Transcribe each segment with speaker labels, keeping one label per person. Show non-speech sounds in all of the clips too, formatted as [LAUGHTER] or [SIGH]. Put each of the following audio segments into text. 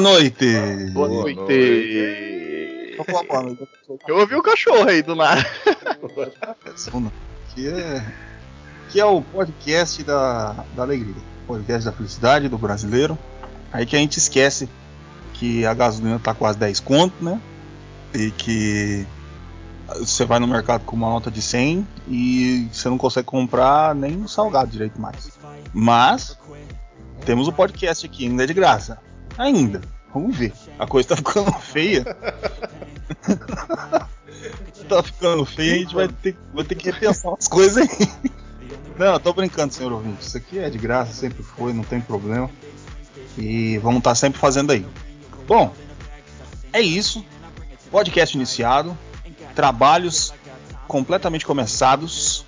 Speaker 1: Boa noite!
Speaker 2: Boa noite! Eu ouvi o cachorro aí do nada.
Speaker 1: Que é, que é o podcast da, da alegria, podcast da felicidade do brasileiro. Aí que a gente esquece que a gasolina tá quase 10 conto, né? E que você vai no mercado com uma nota de 100 e você não consegue comprar nem um salgado direito mais. Mas temos o podcast aqui, ainda é de graça. Ainda. Vamos ver. A coisa tá ficando feia. tá ficando feia, a gente vai ter, vai ter que repensar umas coisas aí. Não, eu tô brincando, senhor ouvinte. Isso aqui é de graça, sempre foi, não tem problema. E vamos estar sempre fazendo aí. Bom, é isso. Podcast iniciado. Trabalhos completamente começados.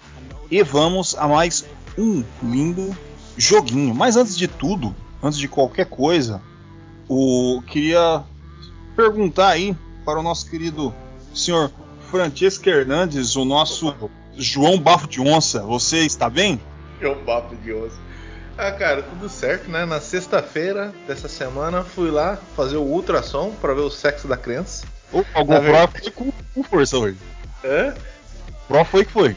Speaker 1: E vamos a mais um lindo joguinho. Mas antes de tudo, antes de qualquer coisa, o queria perguntar aí para o nosso querido senhor Francesco Hernandes, o nosso João Bafo de Onça. Você está bem?
Speaker 3: João Bafo de Onça. Ah, cara, tudo certo, né? Na sexta-feira dessa semana fui lá fazer o ultrassom para ver o sexo da criança.
Speaker 1: Oh, algum pró foi com, com força hoje.
Speaker 3: Hã?
Speaker 1: Pró foi que foi.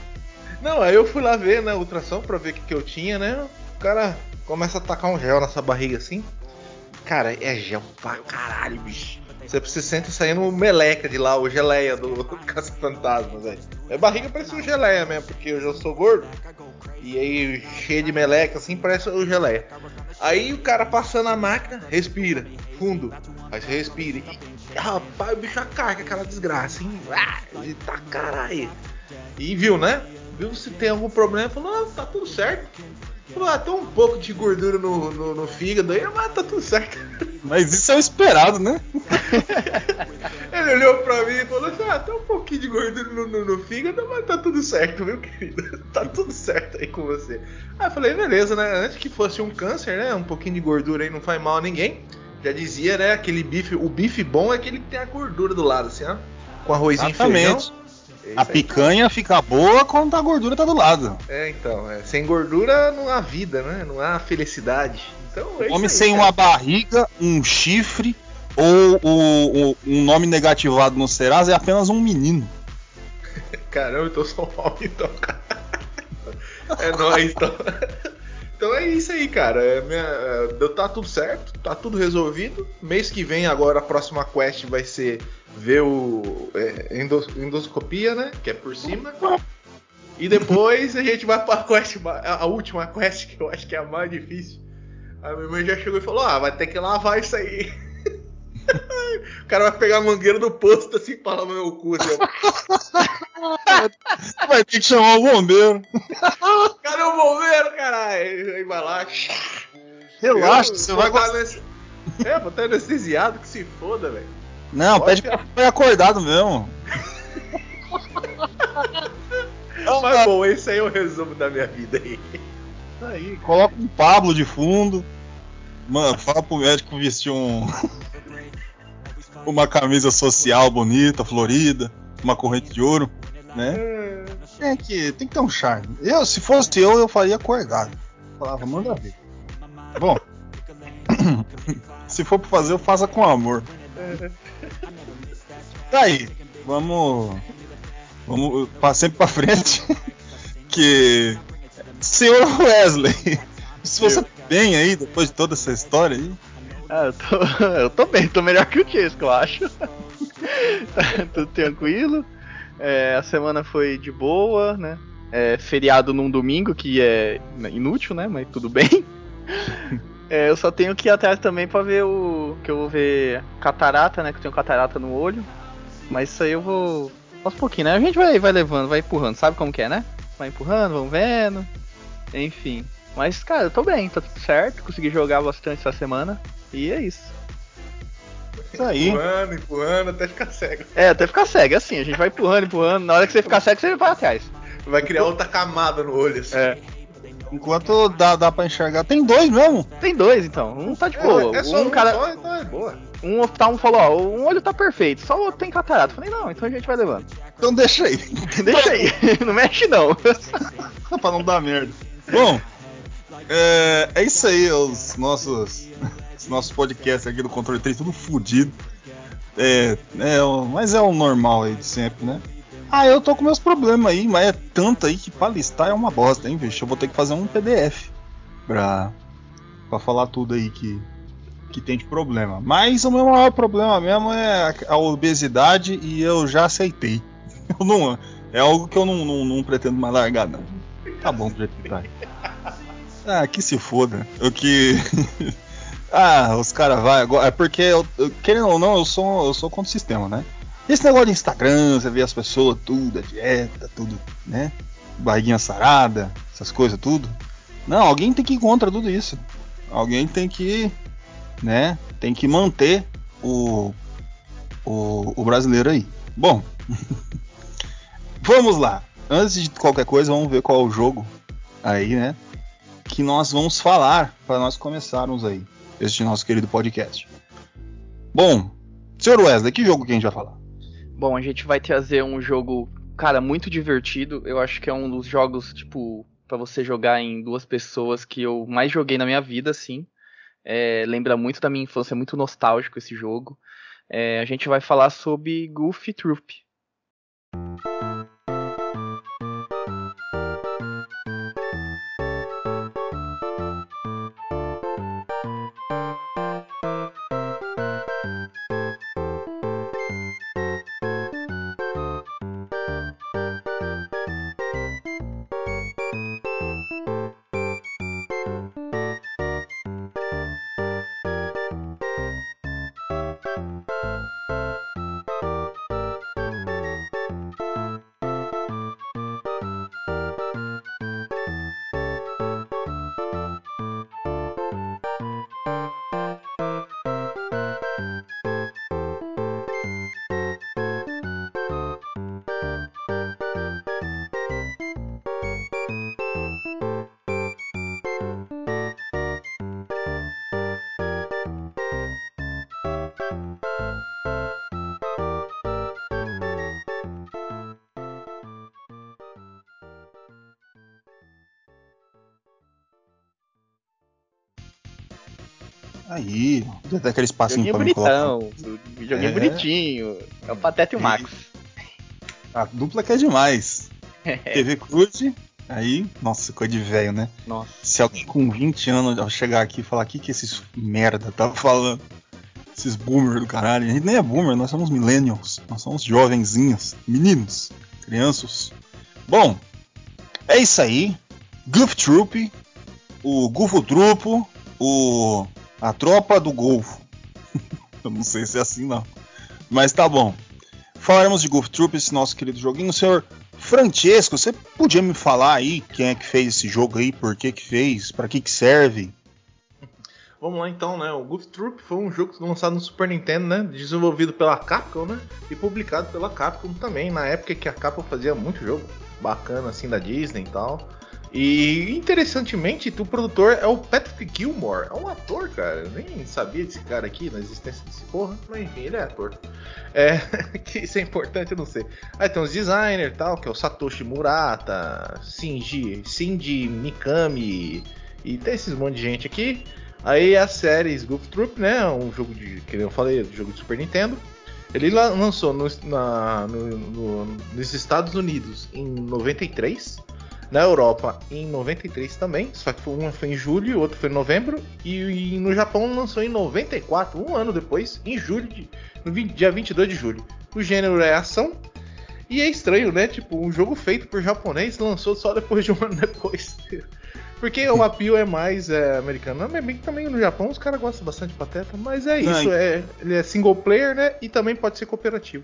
Speaker 3: Não, aí eu fui lá ver, né, o ultrassom pra ver o que, que eu tinha, né? O cara começa a tacar um gel nessa barriga assim. Cara, é gel pra caralho, bicho. Você precisa sentir saindo meleca de lá, o geleia do, do [LAUGHS] Caça-Fantasma, velho. Minha barriga parece um geleia mesmo, porque eu já sou gordo. E aí, cheio de meleca, assim, parece o geleia. Aí o cara passando a máquina, respira, fundo. Aí você respira. E, rapaz, o bicho carga aquela desgraça, hein? Ah, tá caralho. E viu, né? Viu se tem algum problema, falou, não, tá tudo certo. Falou, ah, tem um pouco de gordura no, no, no fígado aí, mas tá tudo certo.
Speaker 1: Mas isso é o esperado, né? [LAUGHS]
Speaker 3: Ele olhou pra mim e falou assim: ah, tem um pouquinho de gordura no, no, no, fígado, mas tá tudo certo, meu querido. [LAUGHS] Tá tudo certo aí com você. Aí eu falei, beleza, né? Antes que fosse um câncer, né? Um pouquinho de gordura aí não faz mal a ninguém. Já dizia, né? Aquele bife, o bife bom é aquele que tem a gordura do lado, assim, ó. Com arrozinho
Speaker 1: Exatamente.
Speaker 3: feijão.
Speaker 1: A picanha fica boa quando a gordura tá do lado.
Speaker 3: É, então, é, sem gordura não há vida, né? Não há felicidade. Então, é
Speaker 1: Homem sem
Speaker 3: cara.
Speaker 1: uma barriga, um chifre ou o, o, um nome negativado no Serasa é apenas um menino. [LAUGHS]
Speaker 3: Caramba, eu tô só mal então, cara. É nóis, então. [LAUGHS] Então é isso aí, cara. É minha, tá tudo certo, tá tudo resolvido. Mês que vem, agora a próxima quest vai ser ver o é, endos, endoscopia, né? Que é por cima. E depois a gente vai pra quest, a última quest, que eu acho que é a mais difícil. A minha mãe já chegou e falou: Ah, vai ter que lavar isso aí. [LAUGHS] o cara vai pegar a mangueira do posto assim pra lavar meu cu. Assim, [LAUGHS]
Speaker 1: vai ter que chamar o bombeiro. [LAUGHS]
Speaker 3: Cadê o bombeiro, caralho? Aí vai lá.
Speaker 1: Relaxa,
Speaker 3: Eu
Speaker 1: você vai
Speaker 3: tá
Speaker 1: gostar.
Speaker 3: nesse- É, vou estar anestesiado, que se foda, velho.
Speaker 1: Não,
Speaker 3: Pode
Speaker 1: pede pra ficar acordado mesmo.
Speaker 3: Mas bom, esse aí é o resumo da minha vida aí.
Speaker 1: Aí, coloca um Pablo de fundo. Mano, fala pro médico vestir um. uma camisa social bonita, florida, uma corrente de ouro, né? Tem que, tem que ter um charme. Eu, se fosse eu, eu faria acordado. Falava, manda ver. Bom, [CLEARS THROAT] se for pra fazer, eu faça com amor. Tá aí, vamos. Vamos sempre pra frente. [LAUGHS] que. Senhor Wesley, se você tá bem aí, depois de toda essa história aí.
Speaker 2: Ah, eu tô, [LAUGHS] eu tô bem, tô melhor que o Chesco, eu acho. [LAUGHS] Tudo tranquilo. É, a semana foi de boa, né? É, feriado num domingo, que é inútil, né? Mas tudo bem. [LAUGHS] É, eu só tenho que ir atrás também pra ver o. Que eu vou ver catarata, né? Que eu tenho catarata no olho. Mas isso aí eu vou. Aos pouquinho, né? A gente vai, vai levando, vai empurrando, sabe como que é, né? Vai empurrando, vamos vendo. Enfim. Mas, cara, eu tô bem, tá tudo certo. Consegui jogar bastante essa semana. E é isso.
Speaker 1: Isso aí.
Speaker 3: Empurrando, empurrando, até ficar cego.
Speaker 2: É, até ficar cego, é assim, a gente vai empurrando, empurrando. Na hora que você ficar cego, você vai atrás.
Speaker 3: Vai criar outra camada no olho, assim.
Speaker 2: É.
Speaker 1: Enquanto dá, dá pra enxergar. Tem dois mesmo?
Speaker 2: Tem dois, então. Um tá de boa.
Speaker 3: É, é só
Speaker 2: um
Speaker 3: um
Speaker 2: cara.
Speaker 3: só, então é boa.
Speaker 2: Um oftalmo falou, ó, um olho tá perfeito, só o outro tem catarata. Eu Falei, não, então a gente vai levando.
Speaker 1: Então deixa aí. [LAUGHS]
Speaker 2: Deixa aí, [LAUGHS] não mexe não. [LAUGHS]
Speaker 1: pra não dar merda. Bom, é, é isso aí, os nossos, [LAUGHS] os nossos podcasts aqui do Controle 3, tudo fudido. É, é, mas é o normal aí de sempre, né? Ah, eu tô com meus problemas aí, mas é tanto aí que pra listar é uma bosta, hein, bicho? Eu vou ter que fazer um PDF pra, pra falar tudo aí que, que tem de problema. Mas o meu maior problema mesmo é a, a obesidade e eu já aceitei. [LAUGHS] Eu não, é algo que eu não, não, não pretendo mais largar, não. Tá bom do jeito que tá. Ah, que se foda. O que. [LAUGHS] ah, os caras vai agora. É porque, eu, eu- querendo ou não, eu sou, eu sou contra o sistema, né? Esse negócio de Instagram, você vê as pessoas, tudo, a dieta, tudo, né? Barriguinha sarada, essas coisas, tudo. Não, alguém tem que ir contra tudo isso. Alguém tem que, né? Tem que manter o, o, o brasileiro aí. Bom, [LAUGHS] vamos lá. Antes de qualquer coisa, vamos ver qual é o jogo aí, né? Que nós vamos falar para nós começarmos aí este nosso querido podcast. Bom, senhor Wesley, que jogo que a gente vai falar?
Speaker 2: Bom, a gente vai trazer um jogo, cara, muito divertido. Eu acho que é um dos jogos, tipo, pra você jogar em duas pessoas que eu mais joguei na minha vida, assim. É, lembra muito da minha infância, é muito nostálgico esse jogo. É, a gente vai falar sobre Goofy Troop.
Speaker 1: Aí, até aquele espacinho
Speaker 2: Joguinho
Speaker 1: pra mim colocar.
Speaker 2: bonitão, joguinho
Speaker 1: É.
Speaker 2: bonitinho. É o Pateta e o Max.
Speaker 1: A dupla que é demais. TV Cruz, aí, nossa, coisa de velho, né?
Speaker 2: Nossa.
Speaker 1: Se alguém com 20 anos ao chegar aqui e falar o que, que esses merda tá falando, esses boomer do caralho, a gente nem é boomer, nós somos millennials, nós somos jovenzinhos, meninos, crianças. Bom, é isso aí. Goof Troop, o Gufo Trupo, o a tropa do Golfo. [LAUGHS] Eu não sei se é assim não, mas tá bom. Falaremos de Goof Troop, esse nosso querido joguinho. Senhor Francesco, você podia me falar aí quem é que fez esse jogo aí, por que que fez, pra que que serve?
Speaker 3: Vamos lá então, né? O Goof Troop foi um jogo lançado no Super Nintendo, né? Desenvolvido pela Capcom, né? E publicado pela Capcom também, na época que a Capcom fazia muito jogo bacana assim da Disney e tal. E interessantemente, o produtor é o Patrick Gilmore, é um ator, cara. Eu nem sabia desse cara aqui, na existência desse porra, mas enfim, ele é ator. É, [LAUGHS] que isso é importante, eu não sei. Aí tem os designers e tal, que é o Satoshi Murata, Shinji, Shinji Mikami, e tem esses monte de gente aqui. Aí a série Goof Troop, né? Um jogo de. Que eu falei, um jogo de Super Nintendo. Ele la- lançou no- na- no- no- nos Estados Unidos em 93. Na Europa em 93 também. Só que foi- um foi em julho, o outro foi em novembro. E, e no Japão lançou em 94, um ano depois, em julho, de, no 20 dia 22 de julho. O gênero é ação. E é estranho, né? Tipo, um jogo feito por japonês lançou só depois de um ano depois. [LAUGHS] Porque o appeal é mais é, americano. Mas bem que também no Japão os caras gostam bastante de pateta, mas é
Speaker 1: Não,
Speaker 3: isso.
Speaker 1: e-
Speaker 3: É, ele é single player, né? E também pode ser cooperativo.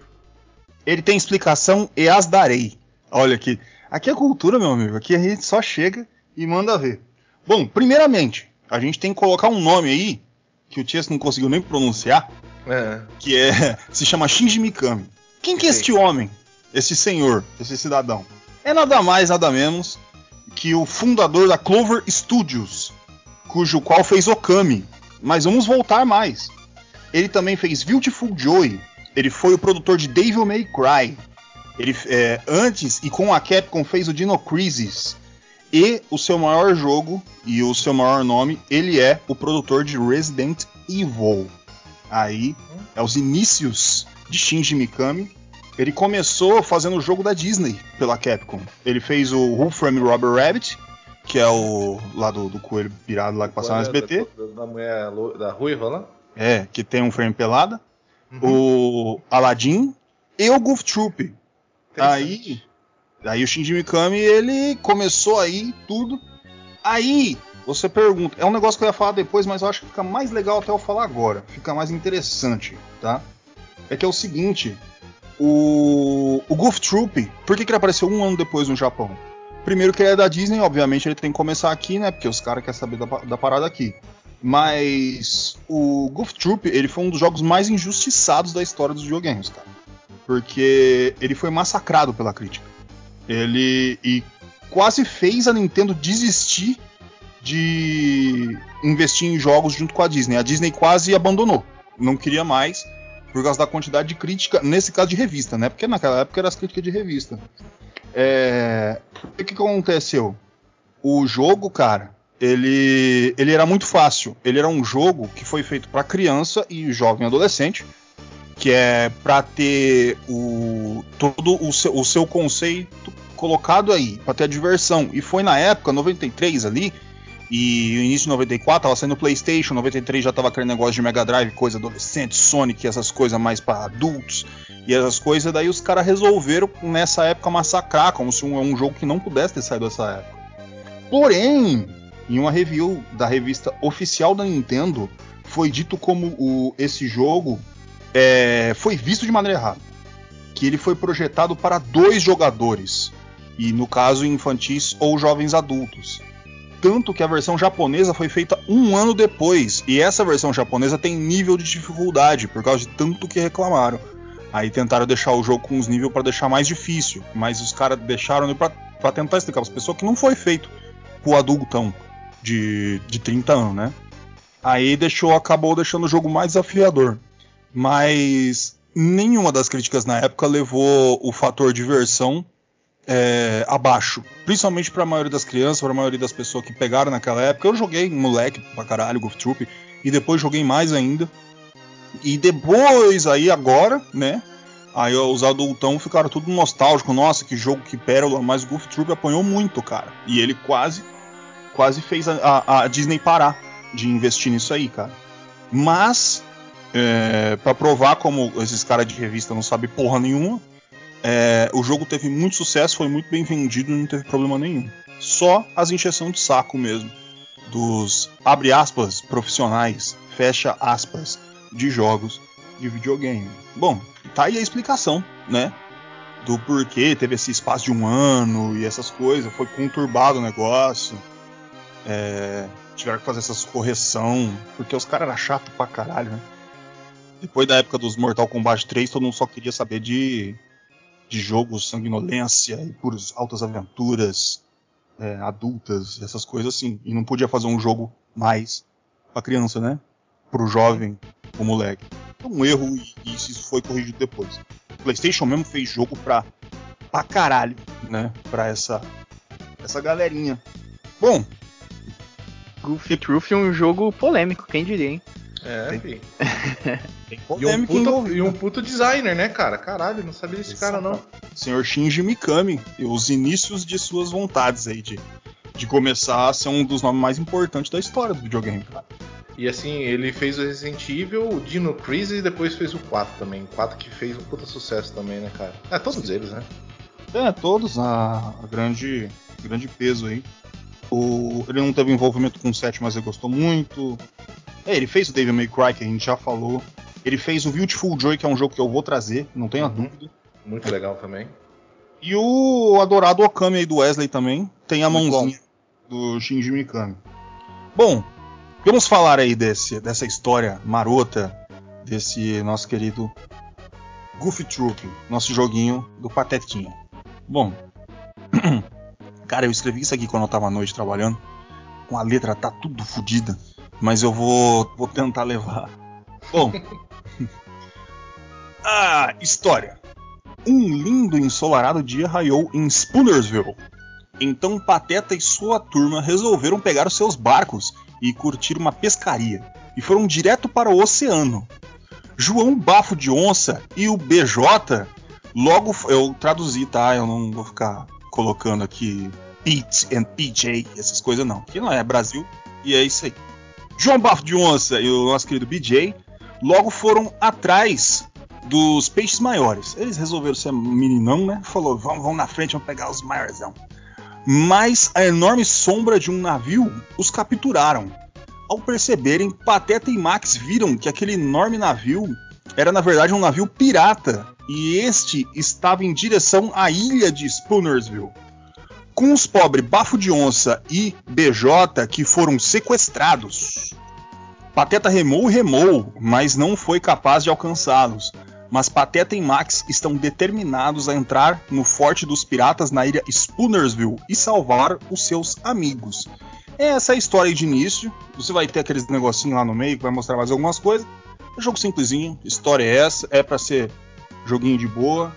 Speaker 1: Ele tem explicação e as darei. Olha aqui. Aqui é cultura, meu amigo. Aqui a gente só chega e manda ver. Bom, primeiramente, a gente tem que colocar um nome aí que o Tias não conseguiu nem pronunciar.
Speaker 3: É.
Speaker 1: que é [LAUGHS] se chama Shinji Mikami. Quem que é
Speaker 3: Sim.
Speaker 1: este homem? Esse senhor, esse cidadão? É nada mais, nada menos que o fundador da Clover Studios, cujo qual fez Okami. Mas vamos voltar mais. Ele também fez Beautiful Joy. Ele foi o produtor de Devil May Cry. Ele é, antes e com a Capcom fez o Dino Crisis. E o seu maior jogo e o seu maior nome, ele é o produtor de Resident Evil. Aí é os inícios de Shinji Mikami. Ele começou fazendo o jogo da Disney pela Capcom. Ele fez o Who Framed Robert Rabbit, que é o lá do, do coelho pirado lá que passava no SBT.
Speaker 3: Da, da mulher da ruiva lá.
Speaker 1: É, que tem um frame pelada.
Speaker 3: Uhum.
Speaker 1: O Aladdin e o Goof Troop. Aí, aí o Shinji Mikami ele começou aí tudo. Aí você pergunta, é um negócio que eu ia falar depois, mas eu acho que fica mais legal até eu falar agora. Fica mais interessante, tá? É que é o seguinte, o, o Goof Troop, por que, que ele apareceu um ano depois no Japão? Primeiro que ele é da Disney, obviamente ele tem que começar aqui, né? Porque os caras querem saber da, da parada aqui. Mas o Goof Troop, ele foi um dos jogos mais injustiçados da história dos videogames, cara. Porque ele foi massacrado pela crítica. Ele e quase fez a Nintendo desistir de investir em jogos junto com a Disney. A Disney quase abandonou, não queria mais por causa da quantidade de crítica, nesse caso de revista, né? Porque naquela época era as críticas de revista. É... O que, aconteceu? O jogo, cara, ele, ele era muito fácil. Ele era um jogo que foi feito para criança e jovem adolescente, que é para ter o todo o seu, o seu conceito colocado aí, para ter a diversão. E foi na época 93 ali, e início de 94 tava saindo PlayStation, 93 já tava aquele negócio de Mega Drive, coisa adolescente, Sonic, essas coisas mais para adultos e essas coisas. Daí os caras resolveram nessa época massacrar, como se um, um jogo que não pudesse ter saído dessa época. Porém, em uma review da revista oficial da Nintendo, foi dito como o, esse jogo é, foi visto de maneira errada. Que ele foi projetado para dois jogadores, e no caso infantis ou jovens adultos tanto que a versão japonesa foi feita um ano depois. E essa versão japonesa tem nível de dificuldade, por causa de tanto que reclamaram. Aí tentaram deixar o jogo com os níveis para deixar mais difícil. Mas os caras deixaram para tentar explicar para as pessoas que não foi feito pro adultão de, de 30 anos, né? Aí deixou, acabou deixando o jogo mais desafiador. Mas nenhuma das críticas na época levou o fator diversão é, abaixo. Principalmente para a maioria das crianças, para a maioria das pessoas que pegaram naquela época. Eu joguei moleque pra caralho, Golf Troop, e depois joguei mais ainda. E depois, aí agora, né? Aí os adultão ficaram tudo nostálgico. Nossa, que jogo, que pérola. Mas o Golf Troop apanhou muito, cara. E ele quase, quase fez a, a, a Disney parar de investir nisso aí, cara. Mas, é, para provar como esses caras de revista não sabem porra nenhuma, é, o jogo teve muito sucesso, foi muito bem vendido, não teve problema nenhum. Só as injeções de saco mesmo dos abre aspas profissionais, fecha aspas de jogos de videogame. Bom, tá aí a explicação, né? Do porquê teve esse espaço de um ano e essas coisas, foi conturbado o negócio. É, tiveram que fazer essas correção, porque os caras eram chato pra caralho, né? Depois da época dos Mortal Kombat 3, todo mundo só queria saber de de jogos, sanguinolência e puras altas aventuras é, adultas, essas coisas assim. E não podia fazer um jogo mais pra criança, né? Pro jovem, pro moleque. É um erro e, e isso foi corrigido depois. O PlayStation mesmo fez jogo pra, pra caralho, né? Pra essa, essa galerinha. Bom,
Speaker 2: Goofy Truth é um jogo polêmico, quem diria, hein?
Speaker 3: É,
Speaker 1: Tem-
Speaker 3: fi.
Speaker 1: tem [LAUGHS]
Speaker 3: E um, e um puto designer, né, cara? Caralho, não sabia desse cara, não.
Speaker 1: Senhor Shinji Mikami, e os inícios de suas vontades aí de, de começar a ser um dos nomes mais importantes da história do videogame, cara.
Speaker 3: E assim, ele fez o Resident Evil, o Dino Crisis e depois fez o 4 também. O 4 que fez um puta sucesso também, né, cara? É, todos eles, né?
Speaker 1: É, todos a, a grande, grande peso aí. O, ele não teve envolvimento com o 7, mas ele gostou muito. É, ele fez o Devil May Cry, que a gente já falou. Ele fez o Beautiful Joy, que é um jogo que eu vou trazer, não tenha
Speaker 3: Uhum.
Speaker 1: dúvida.
Speaker 3: Muito legal também.
Speaker 1: E o adorado Okami aí do Wesley também tem a
Speaker 2: Muito
Speaker 1: mãozinha do Shinji Mikami. Bom, vamos falar aí desse, dessa história marota desse nosso querido Goofy Troop, nosso joguinho do Patetinha. Bom, [CLEARS THROAT] cara, eu escrevi isso aqui quando eu tava à noite trabalhando. Com a letra tá tudo fodida, mas eu vou, vou tentar levar. Bom, [LAUGHS] ah, história. Um lindo e ensolarado dia raiou em Spoonersville. Então Pateta e sua turma resolveram pegar os seus barcos e curtir uma pescaria, e foram direto para o oceano. João Bafo de Onça e o BJ, logo eu traduzi, tá? Eu não vou ficar colocando aqui Pete and PJ, essas coisas não, que não é Brasil, e é isso aí. João Bafo de Onça e o nosso querido BJ logo foram atrás dos peixes maiores. Eles resolveram ser meninão, né? Falou, vamos, vamos na frente, vamos pegar os maiorzão. Mas a enorme sombra de um navio os capturaram. Ao perceberem, Pateta e Max viram que aquele enorme navio era na verdade um navio pirata e este estava em direção à ilha de Spoonersville. Com os pobres Bafo de Onça e BJ que foram sequestrados. Pateta remou e remou, mas não foi capaz de alcançá-los mas Pateta e Max estão determinados a entrar no forte dos piratas na ilha Spoonersville e salvar os seus amigos. Essa é a história de início. Você vai ter aqueles negocinhos lá no meio que vai mostrar mais algumas coisas. Jogo simplesinho, história é essa, é para ser joguinho de boa,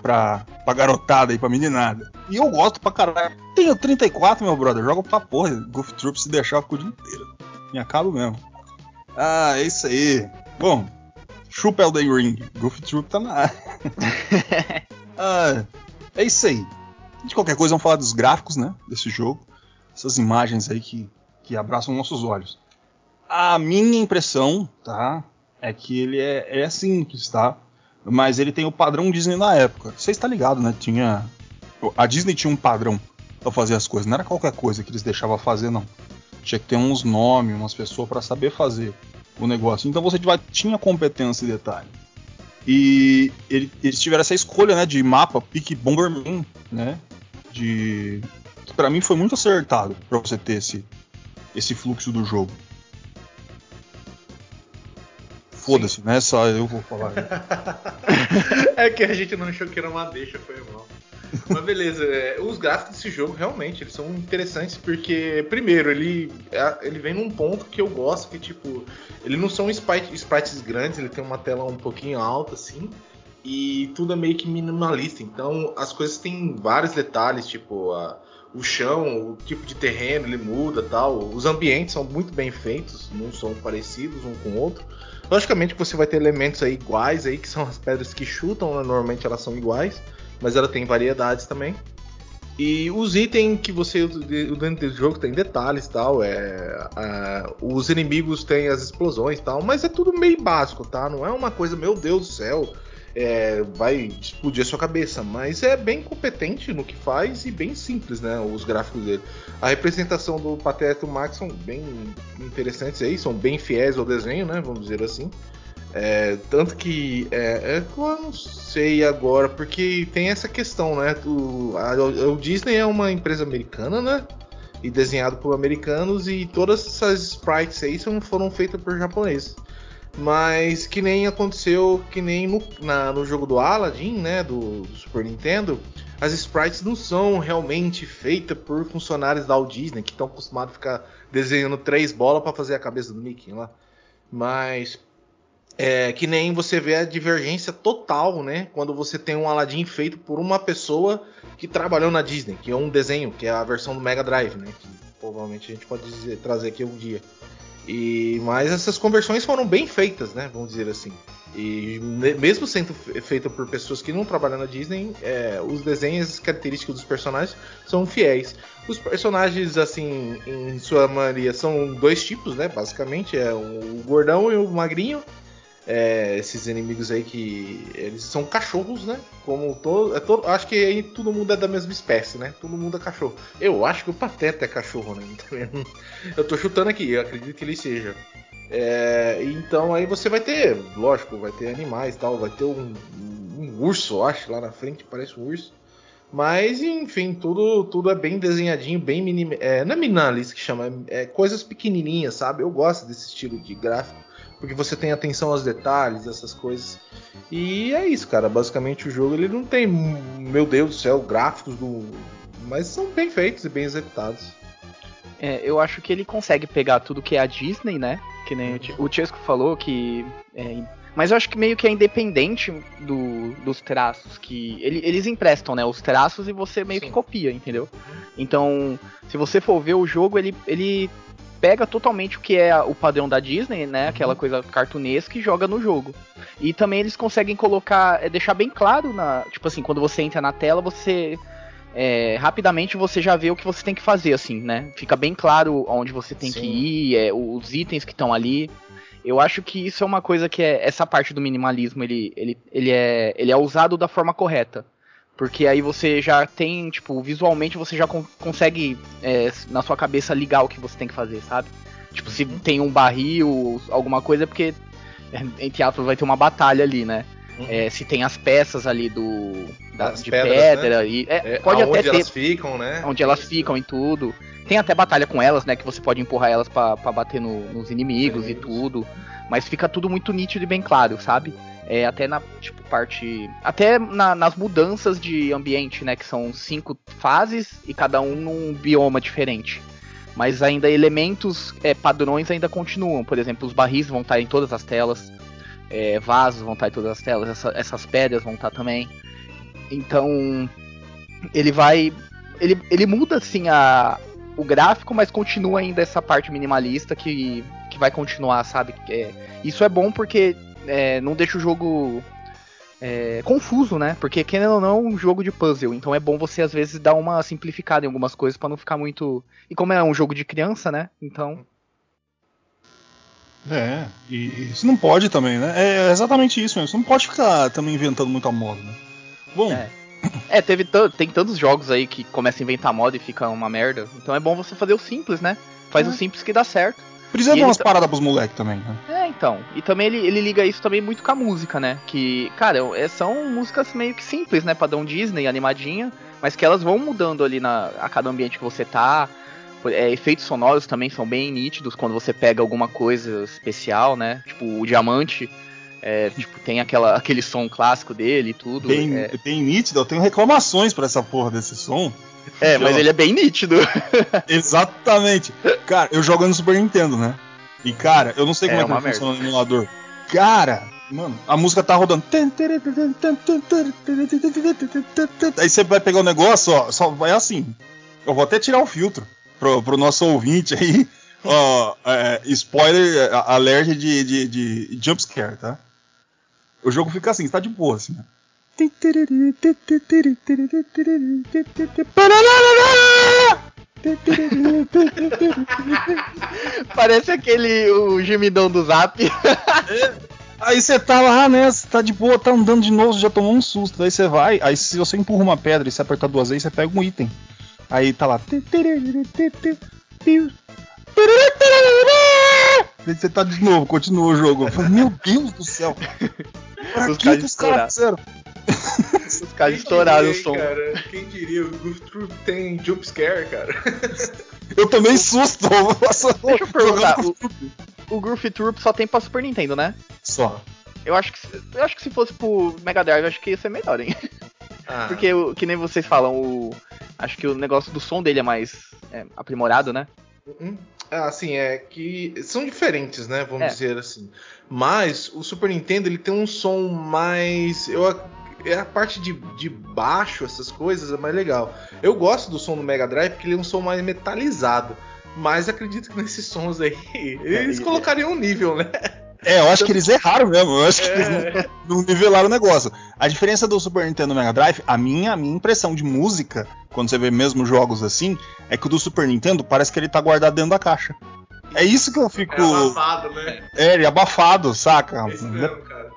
Speaker 1: pra, pra garotada e pra meninada. E eu gosto pra caralho. Tenho 34, meu brother, jogo pra porra. Goof Troop se deixar o dia inteiro. Me acabo mesmo. Ah, é isso aí. Bom, Chupa Elden Ring. Goof Troop tá na área. [LAUGHS] ah, é isso aí. De qualquer coisa, vamos falar dos gráficos, né? Desse jogo. Essas imagens aí que, que abraçam nossos olhos. A minha impressão, tá? É que ele é, é simples, tá? Mas ele tem o padrão Disney na época. Você está ligado, né? Tinha. A Disney tinha um padrão para fazer as coisas. Não era qualquer coisa que eles deixavam fazer, não. Tinha que ter uns nomes, umas pessoas para saber fazer o negócio. Então você tinha competência e detalhe. E ele, eles tiveram essa escolha, né, de mapa pique Bomberman, né? De para mim foi muito acertado para você ter esse esse fluxo do jogo. Foda-se, né? Só eu vou falar. [LAUGHS]
Speaker 3: é que a gente não achou que era uma deixa, foi mal. Mas beleza, é, os gráficos desse jogo realmente eles são interessantes porque, primeiro, ele, é, ele vem num ponto que eu gosto, que tipo, ele não são sprite, sprites grandes, ele tem uma tela um pouquinho alta assim, e tudo é meio que minimalista. Então as coisas têm vários detalhes, tipo a, o chão, o tipo de terreno ele muda tal. Os ambientes são muito bem feitos, não são parecidos um com o outro. Logicamente você vai ter elementos aí iguais aí, que são as pedras que chutam, né? normalmente elas são iguais mas ela tem variedades também. E os itens que você dentro do jogo tem detalhes tal, é, os inimigos têm as explosões tal, mas é tudo meio básico, tá? Não é uma coisa, meu Deus do céu, é, vai explodir a sua cabeça, mas é bem competente no que faz e bem simples, né? Os gráficos dele. A representação do Pateta e o Max são bem interessantes aí, são bem fiéis ao desenho, né? Vamos dizer assim. É, tanto que é, é, eu não sei agora, porque tem essa questão, né? O, a, o Disney é uma empresa americana, né? E desenhado por americanos, e todas essas sprites aí são, foram feitas por japoneses. Mas que nem aconteceu, que nem no, na, no jogo do Aladdin, né? Do, do, Super Nintendo, as sprites não são realmente feitas por funcionários da Walt Disney, que estão acostumados a ficar desenhando três bolas para fazer a cabeça do Mickey lá. Mas é, que nem você vê a divergência total, né? Quando você tem um Aladdin feito por uma pessoa que trabalhou na Disney, que é um desenho, que é a versão do Mega Drive, né? Que provavelmente a gente pode dizer, trazer aqui um dia. E mas essas conversões foram bem feitas, né? Vamos dizer assim. E mesmo sendo feita por pessoas que não trabalham na Disney, é, os desenhos, as características dos personagens são fiéis. Os personagens, assim, em sua maioria, são dois tipos, né? Basicamente, é o gordão e o magrinho é, esses inimigos aí que eles são cachorros, né? Como todo, é todo, acho que aí todo mundo é da mesma espécie, né? Todo mundo é cachorro. Eu acho que o Pateta é cachorro, né? [LAUGHS] Eu tô chutando aqui, eu acredito que ele seja. É, então aí você vai ter, lógico, vai ter animais tal, vai ter um, um urso, acho, lá na frente, parece um urso. Mas, enfim, tudo, tudo é bem desenhadinho, bem minim... é, não é minimalista que chama, é coisas pequenininhas, sabe? Eu gosto desse estilo de gráfico, porque você tem atenção aos detalhes, essas coisas. E é isso, cara. Basicamente o jogo ele não tem, meu Deus do céu, gráficos do, mas são bem feitos e bem executados.
Speaker 2: É, eu acho que ele consegue pegar tudo que é a Disney, né? Que nem o, o Chesco falou que é, mas eu acho que meio que é independente do, dos traços que. Ele, eles emprestam, né? Os traços e você meio Sim. que copia, entendeu? Então, se você for ver o jogo, ele, ele pega totalmente o que é o padrão da Disney, né? Aquela uhum. coisa cartunesca e joga no jogo. E também eles conseguem colocar, é, deixar bem claro na, tipo assim, quando você entra na tela, você é, rapidamente você já vê o que você tem que fazer, assim, né? Fica bem claro onde você tem Sim. que ir, é, os itens que estão ali. Eu acho que isso é uma coisa que é essa parte do minimalismo ele, ele, ele, é, ele é usado da forma correta. Porque aí você já tem, tipo, visualmente você já con consegue é, na sua cabeça ligar o que você tem que fazer, sabe? Tipo, se uhum. tem um barril, alguma coisa, é porque, [LAUGHS] entre aspas, vai ter uma batalha ali, né? Uhum. É, se tem as peças ali do da, de pedras, pedra né? e é, é, pode até
Speaker 3: ter elas ficam, né?
Speaker 2: Onde elas ficam e tudo. Tem até batalha com elas, né? Que você pode empurrar elas para bater no, nos inimigos e tudo. Mas fica tudo muito nítido e bem claro, sabe? É, até na tipo, parte. Até na, nas mudanças de ambiente, né? Que são cinco fases e cada um num bioma diferente. Mas ainda elementos, é, padrões ainda continuam. Por exemplo, os barris vão estar em todas as telas. É, vasos vão estar em todas as telas. Essa, essas pedras vão estar também. Então. Ele vai. Ele, ele muda assim a, o gráfico, mas continua ainda essa parte minimalista que, que vai continuar, sabe? É, isso é bom porque é, não deixa o jogo é, confuso, né? Porque querendo ou não, é um jogo de puzzle. Então é bom você às vezes dar uma simplificada em algumas coisas para não ficar muito. E como é um jogo de criança, né? Então.
Speaker 1: É, e isso não pode também, né? É exatamente isso, Você não pode ficar também inventando muita moda, né? Bom.
Speaker 2: É. É, teve tem tantos jogos aí que começa a inventar moda e fica uma merda. Então é bom você fazer o simples, né? Faz é. o simples que dá certo.
Speaker 1: Precisa de umas tá... paradas pros moleques também, né?
Speaker 2: É, então. E também ele, ele liga isso também muito com a música, né? Que, cara, é, são músicas meio que simples, né? Padrão Disney, animadinha, mas que elas vão mudando ali na, a cada ambiente que você tá. É, efeitos sonoros também são bem nítidos quando você pega alguma coisa especial, né? Tipo o diamante é, tipo, tem aquela, aquele som clássico dele e tudo.
Speaker 1: Bem,
Speaker 2: é...
Speaker 1: bem nítido, eu tenho reclamações para essa porra desse som.
Speaker 2: É, mas ele é bem nítido. [LAUGHS]
Speaker 1: Exatamente. Cara, eu jogo no Super Nintendo, né? E cara, eu não sei como é, é que funciona no emulador. Cara, mano, a música tá rodando. Aí você vai pegar o negócio, ó, só vai assim. Eu vou até tirar o filtro pro, pro nosso ouvinte aí. Ó, é, spoiler, alert de, de, de jumpscare, tá? O jogo fica assim, está de boa, assim.
Speaker 2: Parece aquele o gemidão do zap.
Speaker 1: Aí você tá lá, né? Você tá de boa, tá andando de novo, já tomou um susto. Aí você vai, aí se você empurra uma pedra e se apertar duas vezes, você pega um item. Aí tá lá. Você tá de novo, continua o jogo. Meu Deus do céu!
Speaker 2: Pra os que, que os caras fizeram? Os caras estouraram o som.
Speaker 3: Cara, quem diria, o Goof Troop tem jumpscare, cara.
Speaker 1: Eu tomei susto.
Speaker 2: Deixa eu perguntar, o, o Groove Troop só tem pra Super Nintendo, né?
Speaker 1: Só.
Speaker 2: Eu acho que, eu acho que se fosse pro Mega Drive, acho que ia ser melhor, hein? Ah. Porque, que nem vocês falam, o, acho que o negócio do som dele é mais é, aprimorado, né?
Speaker 3: Uhum. Assim, é que são diferentes, né? Vamos é. dizer assim. Mas o Super Nintendo ele tem um som mais. Eu, é a parte de, de baixo, essas coisas, é mais legal. Eu gosto do som do Mega Drive porque ele é um som mais metalizado. Mas acredito que nesses sons aí [LAUGHS] eles é, colocariam um nível, né?
Speaker 1: É, eu acho que eles erraram mesmo. Eu acho que eles é. não, nivelaram o negócio. A diferença do Super Nintendo e Mega Drive, a minha, a minha impressão de música, quando você vê mesmo jogos assim, é que o do Super Nintendo parece que ele tá guardado dentro da caixa. É isso que eu fico. É
Speaker 3: abafado, né?
Speaker 1: É, ele é abafado, saca? É mesmo, cara.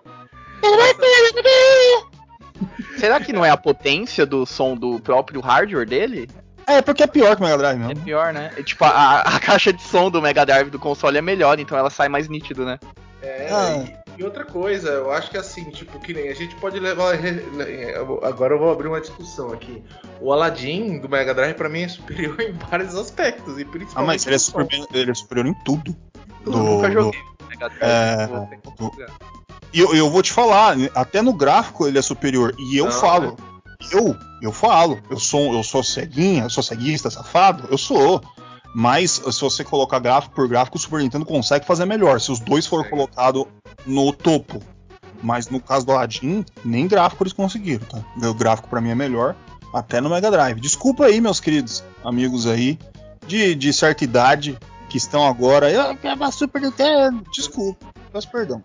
Speaker 2: Será que não é a potência do som do próprio hardware dele?
Speaker 1: É, porque é pior que o Mega Drive mesmo.
Speaker 2: É pior, né? É, tipo, a, a caixa de som do Mega Drive do console é melhor, então ela sai mais nítido, né?
Speaker 3: É, ah. E outra coisa, eu acho que assim, tipo, que nem a gente pode levar. Agora eu vou abrir uma discussão aqui. O Aladdin do Mega Drive pra mim é superior [LAUGHS] em vários aspectos. E principalmente.
Speaker 1: Ah, mas ele é, super, ele é superior em tudo.
Speaker 2: Eu nunca joguei Mega Drive.
Speaker 1: É,
Speaker 2: que
Speaker 1: do-
Speaker 2: jogar.
Speaker 1: E eu, eu vou te falar, até no gráfico ele é superior. E eu
Speaker 3: Não,
Speaker 1: falo, eu, eu falo, eu sou, eu sou ceguinha, eu sou ceguista, safado, eu sou. Mas se você colocar gráfico por gráfico, o Super Nintendo consegue fazer melhor. Se os dois forem colocados no topo. Mas no caso do Aladdin, nem gráfico eles conseguiram, tá? O gráfico pra mim é melhor, até no Mega Drive. Desculpa aí, meus queridos amigos aí, de, de certa idade, que estão agora. Eu quero Super Nintendo. Desculpa, peço perdão.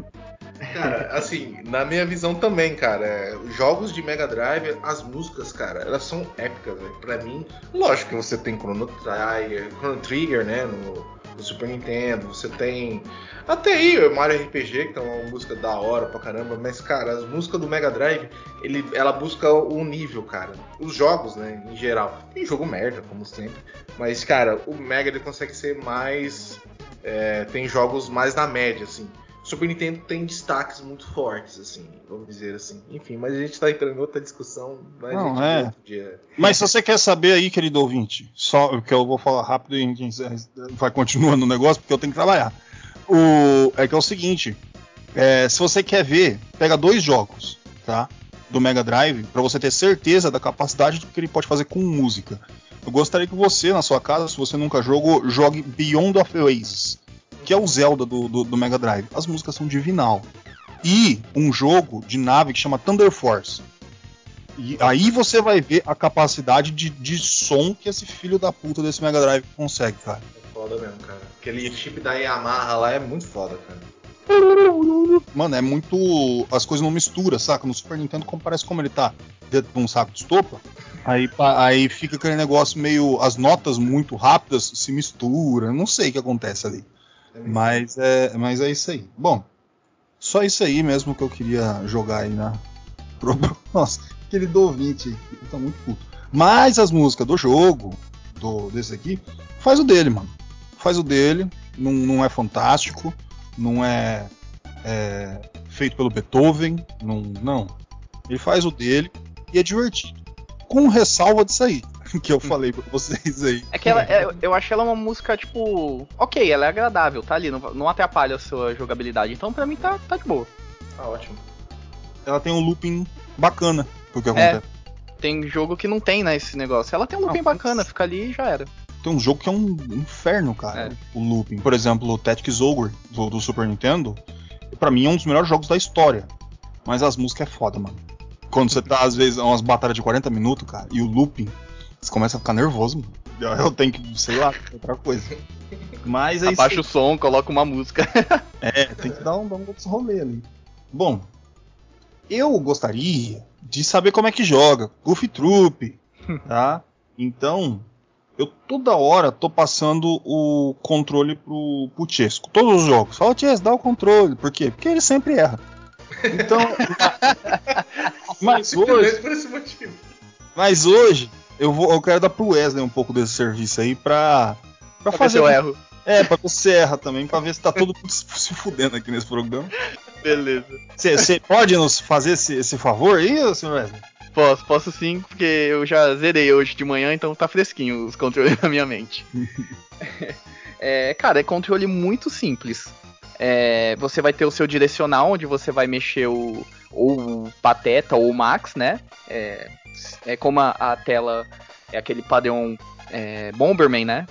Speaker 3: Cara, assim, na minha visão também, cara, é, jogos de Mega Drive, as músicas, cara, elas são épicas, velho. Pra mim, lógico que você tem Chrono Trigger, Chrono Trigger, né, no, no Super Nintendo, você tem até aí o Mario RPG, que é uma música da hora pra caramba, mas, cara, as músicas do Mega Drive, ele, ela busca um nível, cara. Os jogos, né, em geral. Tem jogo merda, como sempre, mas, cara, o Mega ele consegue ser mais. é, tem jogos mais na média, assim. Super Nintendo tem destaques muito fortes, assim, vamos dizer assim. Enfim, mas a gente tá entrando em outra discussão, mas a
Speaker 1: Não,
Speaker 3: gente
Speaker 1: é.
Speaker 3: dia.
Speaker 1: Mas se você quer saber aí, querido ouvinte, só que eu vou falar rápido e gente vai continuando o negócio, porque eu tenho que trabalhar. O, é que é o seguinte: é, se você quer ver, pega dois jogos, tá? Do Mega Drive, pra você ter certeza da capacidade do que ele pode fazer com música. Eu gostaria que você, na sua casa, se você nunca jogou, jogue Beyond of Oasis, que é o Zelda do, do, do Mega Drive. As músicas são divinal. E um jogo de nave que chama Thunder Force. E aí você vai ver a capacidade de, de som que esse filho da puta desse Mega Drive consegue, cara.
Speaker 3: É foda mesmo, cara. Aquele chip da Yamaha lá é muito foda, cara.
Speaker 1: Mano, é muito. As coisas não misturam, saca? No Super Nintendo, como parece como ele tá dentro de um saco de estopa. Aí, aí fica aquele negócio meio. As notas muito rápidas se misturam. Não sei o que acontece ali. Mas é, mas é isso aí. Bom, só isso aí mesmo que eu queria jogar aí na. [LAUGHS] Nossa, querido ouvinte, aí, tá muito puto. Mas as músicas do jogo, do, desse aqui, faz o dele, mano. Faz o dele, não, não é fantástico, não é, é feito pelo Beethoven, não, não. Ele faz o dele e é divertido. Com ressalva disso aí, [LAUGHS] que eu falei pra vocês aí.
Speaker 2: É que ela, [LAUGHS] é- eu achei ela uma música, tipo. Ok, ela é agradável, tá ali, não, não atrapalha a sua jogabilidade. Então pra mim tá, tá de boa.
Speaker 3: Tá ótimo.
Speaker 1: Ela tem um looping bacana, porque
Speaker 2: É.
Speaker 1: acontece.
Speaker 2: Tem jogo que não tem, né, esse negócio. Ela tem um looping
Speaker 1: Não,
Speaker 2: bacana, fica ali e já era.
Speaker 1: Tem um jogo que é um inferno, cara.
Speaker 2: É.
Speaker 1: O looping. Por exemplo, o Tactics Ogre do, do Super Nintendo. Pra mim é um dos melhores jogos da história. Mas as músicas é foda, mano. Quando você [LAUGHS] tá, às vezes, umas batalhas de 40 minutos, cara, e o looping, você começa a ficar nervoso, mano. Eu, tenho que, sei lá, outra coisa. Mas é isso.
Speaker 2: Abaixa o som, coloca uma música. [LAUGHS]
Speaker 1: É, tem que dar um, dar um outro rolê ali. Bom, eu gostaria de saber como é que joga. Goofy Troop, tá? Então, eu toda hora tô passando o controle pro, pro Chesco. Todos os jogos. Fala, Chesco, dá o controle. Por quê? Porque ele sempre erra. Então, [LAUGHS] mas hoje, mas hoje eu, vou, eu quero dar pro Wesley um pouco desse serviço aí pra, pra
Speaker 2: Pra ver se
Speaker 1: fazer
Speaker 2: eu erro.
Speaker 1: é, pra ver se erra também, pra ver se tá todo mundo [LAUGHS] se fudendo aqui nesse programa.
Speaker 2: Beleza.
Speaker 1: Você pode nos fazer esse, esse favor aí, senhor Wesley?
Speaker 2: Posso, posso sim, porque eu já zerei hoje de manhã, então tá fresquinho os controles [LAUGHS] na minha mente. [LAUGHS] É, cara, é controle muito simples. É, você vai ter o seu direcional, onde você vai mexer o, ou o Pateta ou o Max, né? É, é como a, a tela é aquele padrão é, Bomberman, né?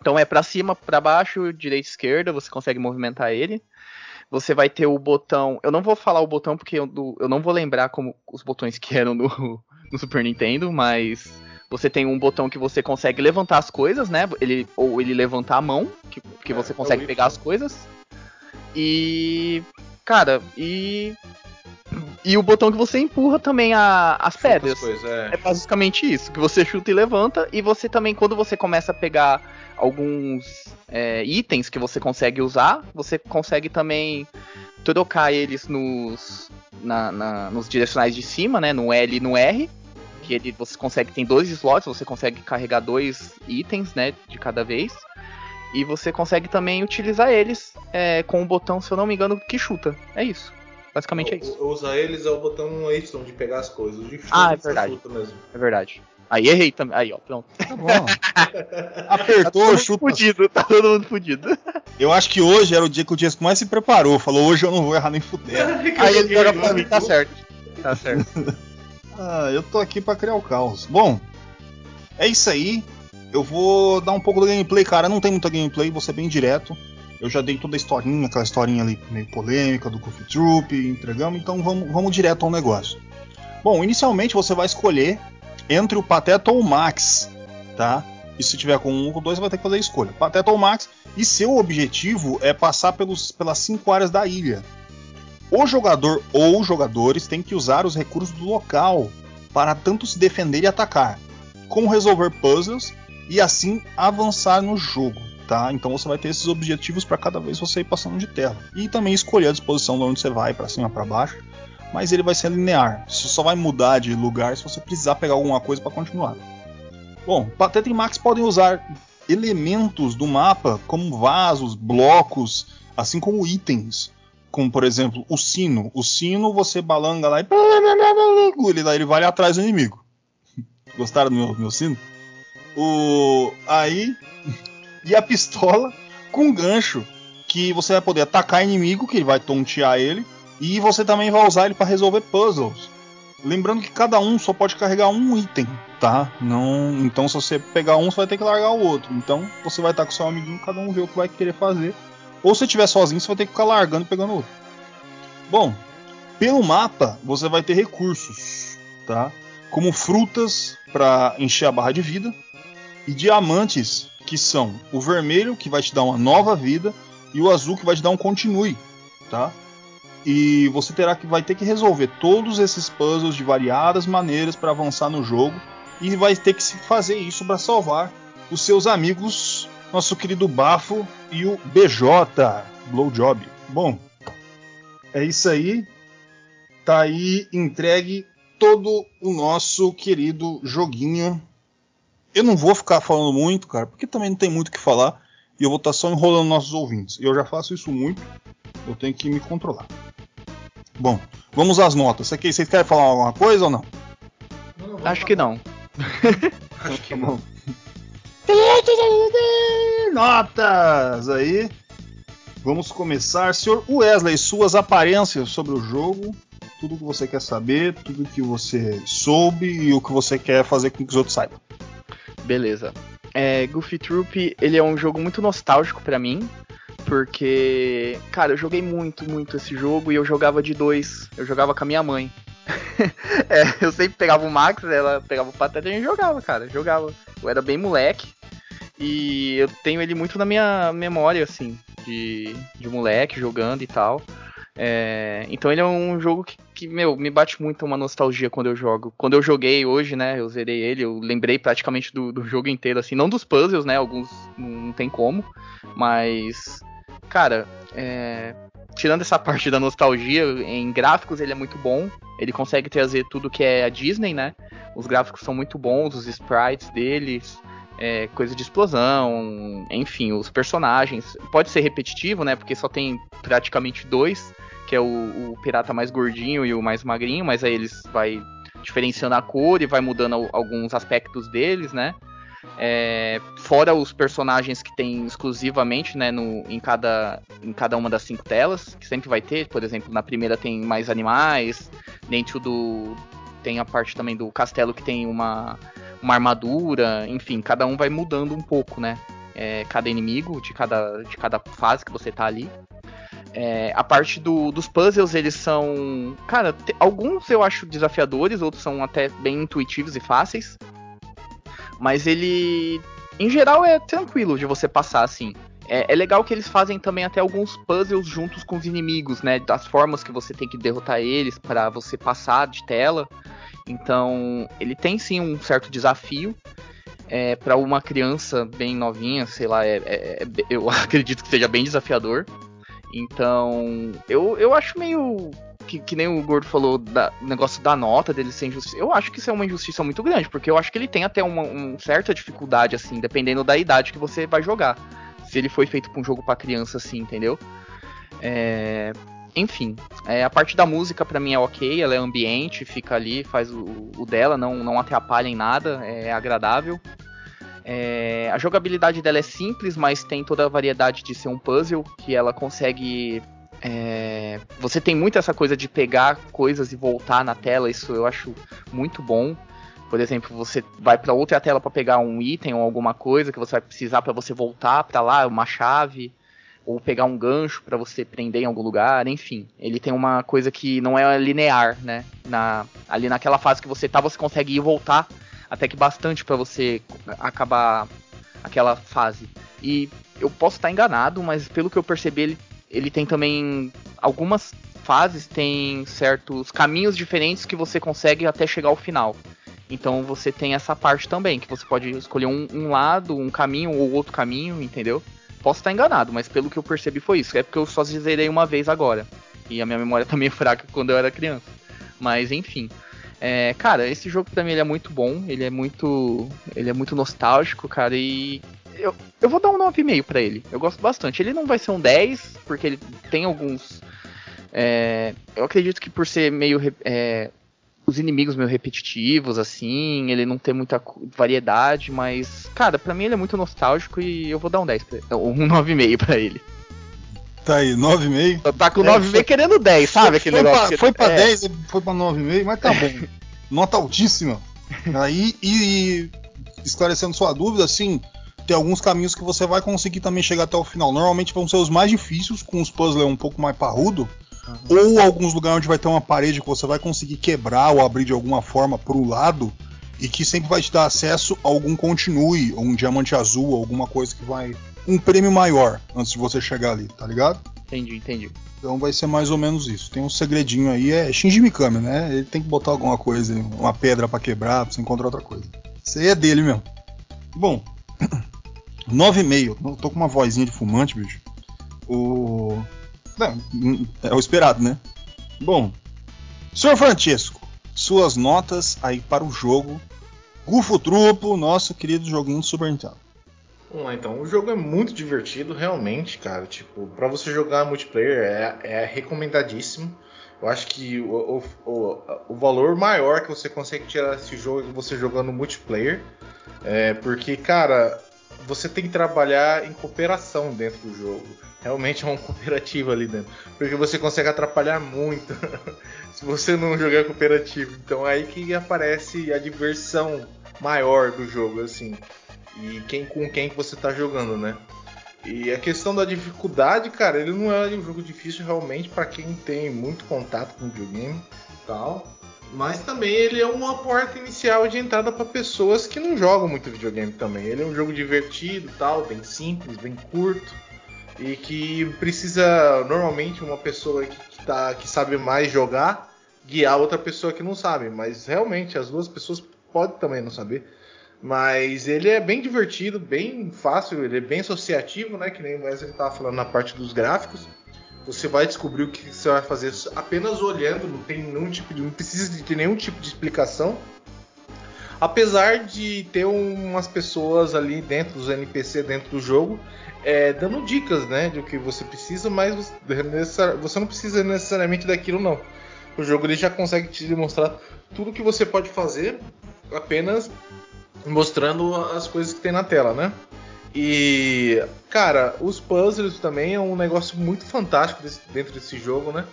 Speaker 2: Então é pra cima, pra baixo, direita, esquerda, você consegue movimentar ele. Você vai ter o botão. Eu não vou falar o botão porque eu, eu não vou lembrar como os botões que eram no, [LAUGHS] no Super Nintendo, mas você tem um botão que você consegue levantar as coisas, né? Ele, ou ele levantar a mão, que, que
Speaker 3: É,
Speaker 2: você
Speaker 3: é
Speaker 2: consegue
Speaker 3: Y.
Speaker 2: pegar as coisas. E. Cara, e. E o botão que você empurra também a- as pedras.
Speaker 3: Coisas, é.
Speaker 2: É basicamente isso, que você chuta e levanta, e você também, quando você começa a pegar alguns é, itens que você consegue usar, você consegue também trocar eles nos, na- na- nos direcionais de cima, né? No L e no R. Que ele, você consegue, tem dois slots, você consegue carregar dois itens, né? De cada vez. E você consegue também utilizar eles é, com o botão, se eu não me engano, que chuta. É isso. Basicamente é isso.
Speaker 3: Usar eles é o botão Y de pegar as coisas. O de chuta
Speaker 2: Ah, é verdade.
Speaker 3: chuta mesmo.
Speaker 2: É verdade. Aí errei também. Aí, ó, pronto.
Speaker 1: Tá bom. [LAUGHS] Apertou, chuta.
Speaker 2: fudido, tá todo mundo fudido.
Speaker 1: Eu acho que hoje era o dia que o Dias mais se preparou. Falou, hoje eu não vou errar nem fuder. [LAUGHS]
Speaker 2: Aí ele joga pra mim, tá certo. Tá certo. [LAUGHS]
Speaker 1: Ah, eu tô aqui pra criar o caos. Bom, é isso aí. Eu vou dar um pouco do gameplay, cara. Não tem muita gameplay, vou ser bem direto. Eu já dei toda a historinha, aquela historinha ali meio polêmica do Goofy Troop, entregamos, então vamos, vamos direto ao negócio. Bom, inicialmente você vai escolher entre o Pateta ou o Max, tá? E se tiver com um ou dois, vai ter que fazer a escolha. Pateta ou Max, e seu objetivo é passar pelos, pelas cinco áreas da ilha. O jogador ou jogadores têm que usar os recursos do local para tanto se defender e atacar, como resolver puzzles e assim avançar no jogo, tá? Então você vai ter esses objetivos para cada vez você ir passando de tela e também escolher a disposição de onde você vai, para cima, para baixo. Mas ele vai ser linear. Você só vai mudar de lugar se você precisar pegar alguma coisa para continuar. Bom, Pateta e Max podem usar elementos do mapa como vasos, blocos, assim como itens, como por exemplo o sino. O sino você balanga lá e [LAUGHS] ele, ele vai atrás do inimigo. [LAUGHS] Gostaram do meu, meu sino? O aí e a pistola com gancho que você vai poder atacar inimigo que ele vai tontear ele e você também vai usar ele para resolver puzzles. Lembrando que cada um só pode carregar um item, tá? Não, então se você pegar um, você vai ter que largar o outro. Então você vai estar com seu amiguinho, cada um vê o que vai querer fazer. Ou se estiver sozinho, você vai ter que ficar largando e pegando outro. Bom, pelo mapa você vai ter recursos, tá? Como frutas para encher a barra de vida e diamantes que são o vermelho que vai te dar uma nova vida e o azul que vai te dar um continue, tá? E você terá que vai ter que resolver todos esses puzzles de variadas maneiras para avançar no jogo e vai ter que fazer isso para salvar os seus amigos, nosso querido Bafo e o BJ Blowjob. Bom, é isso aí. Tá aí entregue todo o nosso querido joguinho. Eu não vou ficar falando muito, cara, porque também não tem muito o que falar e eu vou estar só enrolando nossos ouvintes. Eu já faço isso muito. Eu tenho que me controlar. Bom, vamos às notas. Você quer- Vocês querem falar alguma coisa ou não?
Speaker 3: Não, não, vamos
Speaker 2: Acho que não. [LAUGHS]
Speaker 3: Acho que
Speaker 1: Tá
Speaker 3: não.
Speaker 1: Notas aí. Vamos começar, senhor Wesley, suas aparências sobre o jogo, tudo que você quer saber, tudo que você soube e o que você quer fazer com que os outros saibam.
Speaker 2: Beleza. É, Goofy Troop, ele é um jogo muito nostálgico pra mim, porque, cara, eu joguei muito, muito esse jogo e eu jogava de dois. Eu jogava com a minha mãe. [LAUGHS] É, eu sempre pegava o Max, ela pegava o Pateta e a gente jogava, cara. Jogava. Eu era bem moleque. E eu tenho ele muito na minha memória, assim, de, de moleque jogando e tal. É, então ele é um jogo que, que, meu, me bate muito uma nostalgia quando eu jogo. Quando eu joguei hoje, né, eu zerei ele, eu lembrei praticamente do, do jogo inteiro, assim, não dos puzzles, né, alguns não tem como, mas, cara, é, tirando essa [LAUGHS] parte da nostalgia, em gráficos ele é muito bom, ele consegue trazer tudo que é a Disney, né, os gráficos são muito bons, os sprites deles, é, coisa de explosão, enfim, os personagens. Pode ser repetitivo, né? Porque só tem praticamente dois, que é o, o pirata mais gordinho e o mais magrinho, mas aí eles vai diferenciando a cor e vai mudando al- alguns aspectos deles, né? É, fora os personagens que tem exclusivamente, né, no, em, cada, em cada uma das cinco telas, que sempre vai ter, por exemplo, na primeira tem mais animais, dentro do. tem a parte também do castelo que tem uma, uma armadura, enfim, cada um vai mudando um pouco, né? É, cada inimigo de cada, de cada fase que você tá ali. É, a parte do- dos puzzles, eles são. Cara, te- alguns eu acho desafiadores, outros são até bem intuitivos e fáceis. Mas ele. Em geral é tranquilo de você passar assim. É, é legal que eles fazem também até alguns puzzles juntos com os inimigos, né? Das formas que você tem que derrotar eles para você passar de tela. Então, ele tem sim um certo desafio. É, para uma criança bem novinha, sei lá, é- é- é- eu [LAUGHS] acredito que seja bem desafiador. Então, eu, eu acho meio. Que, que nem o Gordo falou, da, negócio da nota dele ser injustiça. Eu acho que isso é uma injustiça muito grande, porque eu acho que ele tem até uma, uma certa dificuldade, assim, dependendo da idade que você vai jogar. se ele foi feito pra um jogo para criança assim, entendeu? É, enfim, é, a parte da música para mim é ok, ela é ambiente, fica ali, faz o, o dela, não, não atrapalha em nada, é agradável. É, a jogabilidade dela é simples, mas tem toda a variedade de ser um puzzle, que ela consegue. É, você tem muito essa coisa de pegar coisas e voltar na tela, isso eu acho muito bom. Por exemplo, você vai para outra tela para pegar um item ou alguma coisa que você vai precisar para você voltar para lá, uma chave ou pegar um gancho para você prender em algum lugar, enfim. Ele tem uma coisa que não é linear, né? Na, ali naquela fase que você tá, você consegue ir e voltar até que bastante para você acabar aquela fase. E eu posso estar enganado, mas pelo que eu percebi, ele, ele tem também algumas fases, tem certos caminhos diferentes que você consegue até chegar ao final. Então você tem essa parte também, que você pode escolher um, um lado, um caminho ou outro caminho, entendeu? Posso estar enganado, mas pelo que eu percebi foi isso. É porque eu só zerei uma vez agora. E a minha memória [LAUGHS] também é fraca quando eu era criança. Mas enfim. É, cara, esse jogo pra mim ele é muito bom, ele é muito. Ele é muito nostálgico, cara, e. Eu, eu vou dar um 9,5 para ele. Eu gosto bastante. Ele não vai ser um 10, porque ele tem alguns. É, eu acredito que por ser meio. É, os inimigos meio repetitivos, assim, ele não tem muita variedade, mas, cara, para mim ele é muito nostálgico e eu vou dar um 10 pra ele, um [LAUGHS] 9,5 pra ele.
Speaker 1: Tá aí, 9,5.
Speaker 2: Tá com 9,5 é, querendo 10, sabe? Aquele
Speaker 1: foi
Speaker 2: negócio.
Speaker 1: Pra, foi pra é. 10, foi pra 9,5, mas tá bom. [LAUGHS] Nota altíssima. Aí, e, esclarecendo sua dúvida, assim, tem alguns caminhos que você vai conseguir também chegar até o final. Normalmente vão ser os mais difíceis, com os puzzles um pouco mais parrudo. Uhum. Ou alguns lugares onde vai ter uma parede que você vai conseguir quebrar ou abrir de alguma forma pro lado. E que sempre vai te dar acesso a algum continue, ou um diamante azul, alguma coisa que vai um prêmio maior antes de você chegar ali, tá ligado?
Speaker 2: Entendi, entendi.
Speaker 1: Então vai ser mais ou menos isso. Tem um segredinho aí, é Shinji Mikami, né? Ele tem que botar alguma coisa, uma pedra para quebrar, pra você encontrar outra coisa. Isso aí é dele mesmo. Bom, [CLEARS THROAT] 9,5. Tô com uma vozinha de fumante, bicho. O. Não, é o esperado, né? Bom, senhor Francesco, suas notas aí para o jogo Rufo Trupo, nosso querido joguinho do Super Nintendo.
Speaker 3: Vamos lá então. O jogo é muito divertido, realmente, cara. Tipo, para você jogar multiplayer é, é recomendadíssimo. Eu acho que o, o, o, valor maior que você consegue tirar desse jogo é você jogando multiplayer. É, porque, cara, você tem que trabalhar em cooperação dentro do jogo. Realmente é [LAUGHS] uma cooperativa ali dentro. Porque você consegue atrapalhar muito [LAUGHS] se você não jogar cooperativo. Então é aí que aparece a diversão maior do jogo, assim e quem com quem que você está jogando, né? E a questão da dificuldade, cara, ele não é um jogo difícil realmente para quem tem muito contato com videogame tal. Mas também ele é uma porta inicial de entrada para pessoas que não jogam muito videogame também. Ele é um jogo divertido, tal, bem simples, bem curto e que precisa normalmente uma pessoa que, tá, que sabe mais jogar guiar outra pessoa que não sabe. Mas realmente as duas pessoas podem também não saber. Mas ele é bem divertido, bem fácil, ele é bem associativo, né? Que nem o Wesley estava falando na parte dos gráficos. Você vai descobrir o que você vai fazer apenas olhando, não tem nenhum tipo de, não precisa de nenhum tipo de explicação. Apesar de ter umas pessoas ali dentro dos NPC dentro do jogo é, dando dicas, né, de o que você precisa, mas você não precisa necessariamente daquilo não. O jogo ele já consegue te demonstrar tudo que você pode fazer apenas mostrando as coisas que tem na tela, né? E, cara, os puzzles também é um negócio muito fantástico desse, dentro desse jogo, né?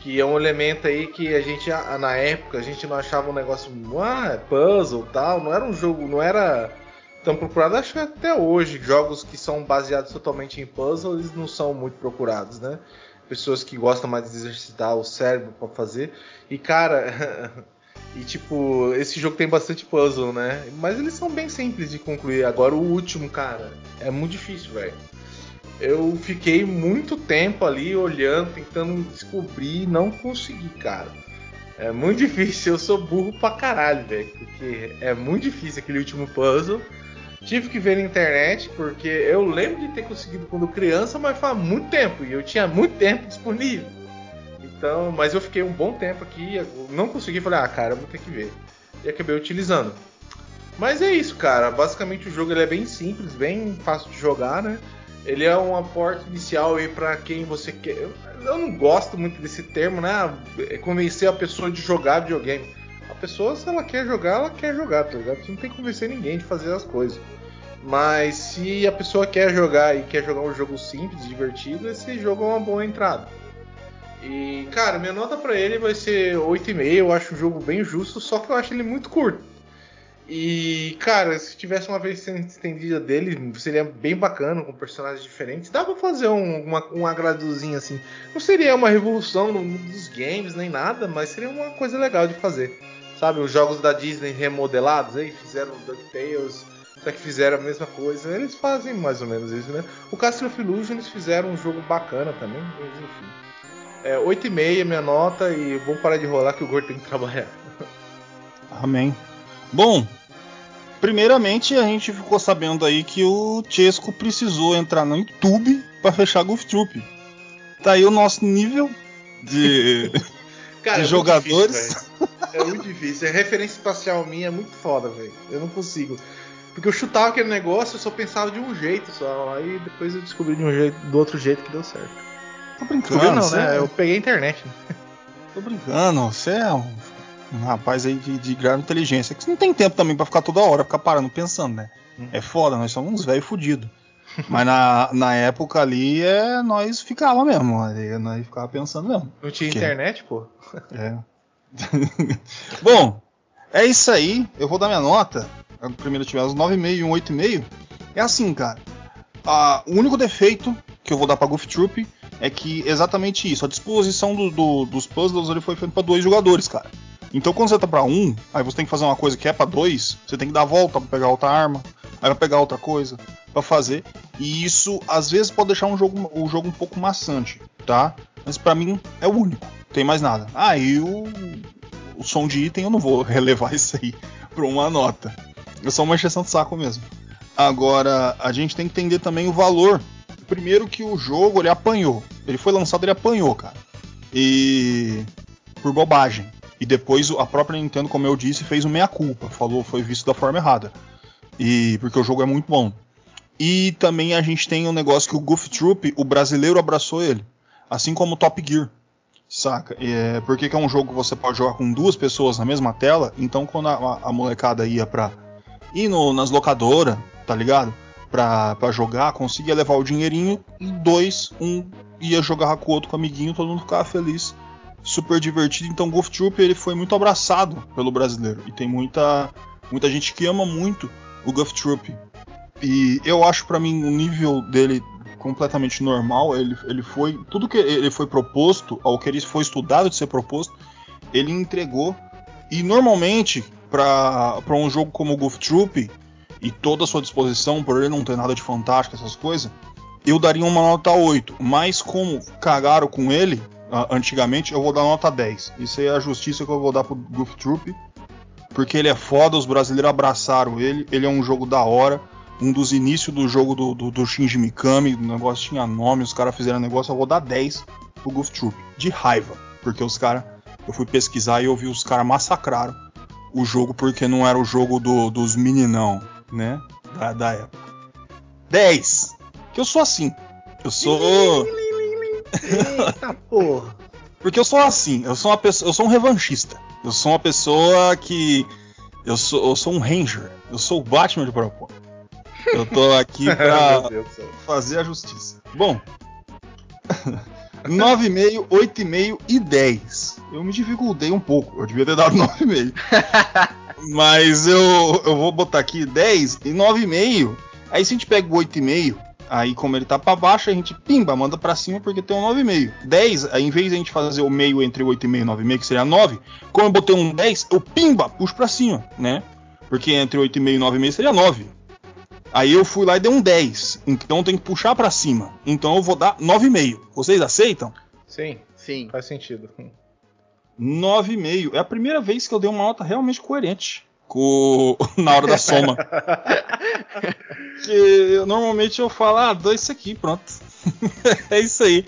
Speaker 3: Que é um elemento aí que a gente, na época, a gente não achava um negócio, ah, é puzzle tal, não era um jogo, não era tão procurado. Acho que até hoje, jogos que são baseados totalmente em puzzles não são muito procurados, né? Pessoas que gostam mais de exercitar o cérebro para fazer. E, cara. [LAUGHS] E tipo, esse jogo tem bastante puzzle, né? Mas eles são bem simples de concluir. Agora o último, cara, é muito difícil, velho. Eu fiquei muito tempo ali olhando, tentando descobrir não consegui, cara. É muito [LAUGHS] difícil, eu sou burro pra caralho, velho. Porque é muito difícil aquele último puzzle. Tive que ver na internet, porque eu lembro de ter conseguido quando criança, mas faz muito tempo. E eu tinha muito tempo disponível. Então, mas eu fiquei um bom tempo aqui, não consegui, falei, ah, cara, vou ter que ver. E acabei utilizando. Mas é isso, cara. Basicamente o jogo ele é bem simples, bem fácil de jogar, né? Ele é um aporte inicial aí para quem você quer. Eu, eu, não gosto muito desse termo, né? É convencer a pessoa de jogar videogame. A pessoa, se ela quer jogar, ela quer jogar, tá ligado? Você não tem que convencer ninguém de fazer as coisas. Mas se a pessoa quer jogar e quer jogar um jogo simples, divertido, esse jogo é uma boa entrada. E, cara, minha nota para ele vai ser 8,5. Eu acho o jogo bem justo, só que eu acho ele muito curto. E, cara, se tivesse uma versão estendida dele, seria bem bacana, com personagens diferentes. Dá pra fazer um, uma, um agradozinho assim. Não seria uma revolução no mundo dos games nem nada, mas seria uma coisa legal de fazer. Sabe, os jogos da Disney remodelados aí, fizeram DuckTales, só que fizeram a mesma coisa. Eles fazem mais ou menos isso, né? O Castle of Illusion eles fizeram um jogo bacana também, mas enfim. É 8,5 minha nota e vamos parar de rolar que o Gordo tem que trabalhar. [LAUGHS]
Speaker 1: Amém. Bom, primeiramente a gente ficou sabendo aí que o Chesco precisou entrar no YouTube para fechar Goof Troop. Tá aí o nosso nível de, [LAUGHS]
Speaker 3: Cara,
Speaker 1: de
Speaker 3: é
Speaker 1: jogadores.
Speaker 3: Muito difícil, é muito difícil. A referência espacial minha é muito foda, velho. Eu não consigo. Porque eu chutava aquele negócio, eu só pensava de um jeito só. Aí depois eu descobri de um jeito, do outro jeito que deu certo.
Speaker 1: Tô brincando,
Speaker 3: Descobriu não, né?
Speaker 1: é-
Speaker 3: Eu peguei a internet. Né?
Speaker 1: Tô brincando, você é um, um rapaz aí de, de grave inteligência. Que não tem tempo também pra ficar toda hora, ficar parando pensando, né?
Speaker 3: Uhum.
Speaker 1: É foda, nós somos uns velhos fudidos. [LAUGHS] Mas na, na época ali, é, nós ficava mesmo. ali Nós ficava pensando mesmo.
Speaker 3: Não tinha
Speaker 1: Que?
Speaker 3: internet, pô. [LAUGHS]
Speaker 1: É. [LAUGHS] Bom, é isso aí. Eu vou dar minha nota. Primeiro tiver os 9,5 e um 8,5. É assim, cara. Ah, o único defeito que eu vou dar pra Goof Troop é que exatamente isso. A disposição do- do- dos puzzles ele foi feito pra dois jogadores, cara. Então quando você tá pra um, aí você tem que fazer uma coisa que é pra dois, você tem que dar a volta pra pegar outra arma, aí pra pegar outra coisa pra fazer. E isso às vezes pode deixar um jogo, o jogo um pouco maçante, tá? Mas pra mim é o único. Não tem mais nada. Ah, o, o som de item eu não vou [LAUGHS] relevar isso aí pra uma nota. É só uma encheção de saco mesmo. Agora, a gente tem que entender também o valor. Primeiro que o jogo ele apanhou. Ele foi lançado, ele apanhou, cara. E. por bobagem. E depois a própria Nintendo, como eu disse, fez o meia-culpa. Falou, foi visto da forma errada. E porque o jogo é muito bom. E também a gente tem um negócio que o Goof Troop, o brasileiro abraçou ele. Assim como o Top Gear. Saca? É, porque que é um jogo que você pode jogar com duas pessoas na mesma tela. Então quando a, a- a molecada ia pra ir no- nas locadoras, tá ligado? Pra, pra jogar, conseguia levar o dinheirinho e dois, um ia jogar com o outro com o amiguinho, todo mundo ficava feliz. Super divertido. Então Golf Troop ele foi muito abraçado pelo brasileiro. E tem muita, muita gente que ama muito o Golf Troop. E eu acho pra mim o nível dele completamente normal. Ele, ele foi. Tudo que ele foi proposto, ao que ele foi estudado de ser proposto, ele entregou. E normalmente, para um jogo como o Golf Troop e toda a sua disposição, por ele não ter nada de fantástico, essas coisas, eu daria uma nota 8. Mas como cagaram com ele antigamente, eu vou dar nota 10. Isso aí é a justiça que eu vou dar pro Golf Troop. Porque ele é foda, os brasileiros abraçaram ele, ele é um jogo da hora. Um dos inícios do jogo do, do, do Shinji Mikami, o negócio tinha nome, os caras fizeram negócio, eu vou dar 10 pro Goof Troop. De raiva. Porque os caras. Eu fui pesquisar e eu vi os caras massacraram o jogo porque não era o jogo do- dos meninão, né? Da, da época. 10! Que eu sou assim. Eu sou.
Speaker 3: Eita porra.
Speaker 1: Porque eu sou assim, eu sou uma pessoa, eu sou um revanchista. Eu sou uma pessoa que eu sou, eu sou um ranger. Eu sou o Batman de propósito. Eu tô aqui [LAUGHS] pra fazer a justiça. Bom, 9,5, 8,5 e 10. Eu me dificultei um pouco. Eu devia ter dado [LAUGHS] 9,5. Mas eu, eu vou botar aqui 10 e 9,5. Aí se a gente pega o 8,5, aí como ele tá pra baixo, a gente pimba, manda pra cima porque tem um 9,5. 10, aí em vez de a gente fazer o meio entre 8,5 e 9,5, que seria 9, como eu botei um 10, eu pimba, puxo pra cima, né? Porque entre 8,5 e 9,5 seria 9. Aí eu fui lá e dei um 10. Então tem que puxar pra cima. Então eu vou dar 9,5. Vocês aceitam?
Speaker 3: Sim,
Speaker 2: Sim.
Speaker 3: faz sentido.
Speaker 1: 9,5. É a primeira vez que eu dei uma nota realmente coerente com... [LAUGHS] na hora da soma. [LAUGHS] que eu- normalmente eu falo, ah, dou isso aqui, pronto. [LAUGHS] é isso aí.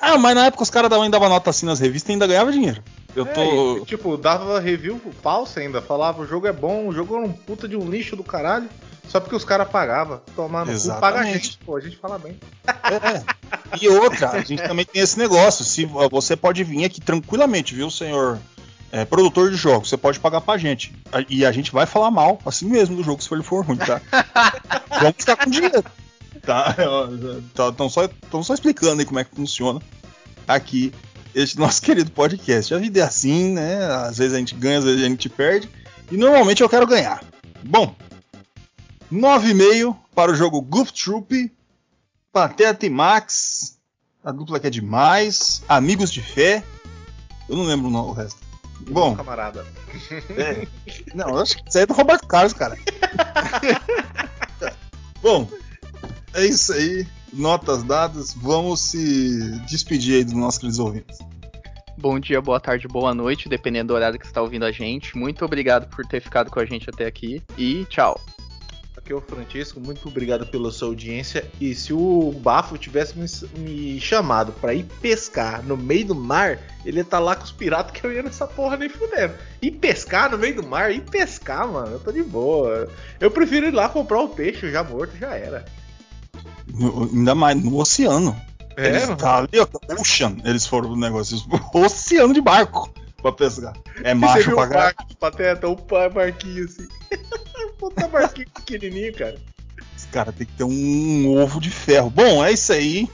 Speaker 1: Ah, mas na época os caras davam, davam nota assim nas revistas e ainda ganhava dinheiro. Eu tô.
Speaker 3: É, e, tipo, dava review falsa ainda. Falava o jogo é bom, o jogo é um puta de um lixo do caralho. Só porque os caras pagavam. Tomar no cu, paga a gente, pô, a gente fala bem.
Speaker 1: É. E outra, a gente também tem esse negócio. Se você pode vir aqui tranquilamente, viu, senhor é, produtor de jogos, você pode pagar pra gente. E a gente vai falar mal, assim mesmo, do jogo, se ele for ruim, tá? [LAUGHS] Vamos ficar com dinheiro. Tá? Estão tá, só, só explicando aí como é que funciona aqui este nosso [LAUGHS] querido podcast. A vida é assim, né? Às vezes a gente ganha, às vezes a gente perde. E normalmente eu quero ganhar. Bom, 9,5 para o jogo Goof Troop, Pateta e Max, a dupla que é demais, Amigos de Fé. Eu não lembro o resto. Bom,
Speaker 3: camarada.
Speaker 1: É, não, eu acho que isso aí é do Roberto Carlos, cara. [LAUGHS] Bom, é isso aí. Notas dadas. Vamos se despedir aí dos nossos queridos ouvintes.
Speaker 2: Bom dia, boa tarde, boa noite, dependendo do horário que você está ouvindo a gente. Muito obrigado por ter ficado com a gente até aqui e tchau.
Speaker 3: Aqui é o Francisco, muito obrigado pela sua audiência. E se o Bafo tivesse me, me chamado para ir pescar no meio do mar, ele ia estar tá lá com os piratas que eu ia nessa porra nem fudendo. E pescar no meio do mar? E pescar, mano, eu tô de boa. Eu prefiro ir lá comprar o peixe já morto, já era.
Speaker 1: No, ainda mais no oceano.
Speaker 3: É,
Speaker 1: eles tá ali, ó, ocean, eles foram no negócio, oceano de barco pra pescar. É macho pra
Speaker 3: caralho. Pateta, um barquinho assim. [LAUGHS] Puta barquinho pequenininho, cara.
Speaker 1: Esse cara tem que ter um ovo de ferro. Bom, é isso aí.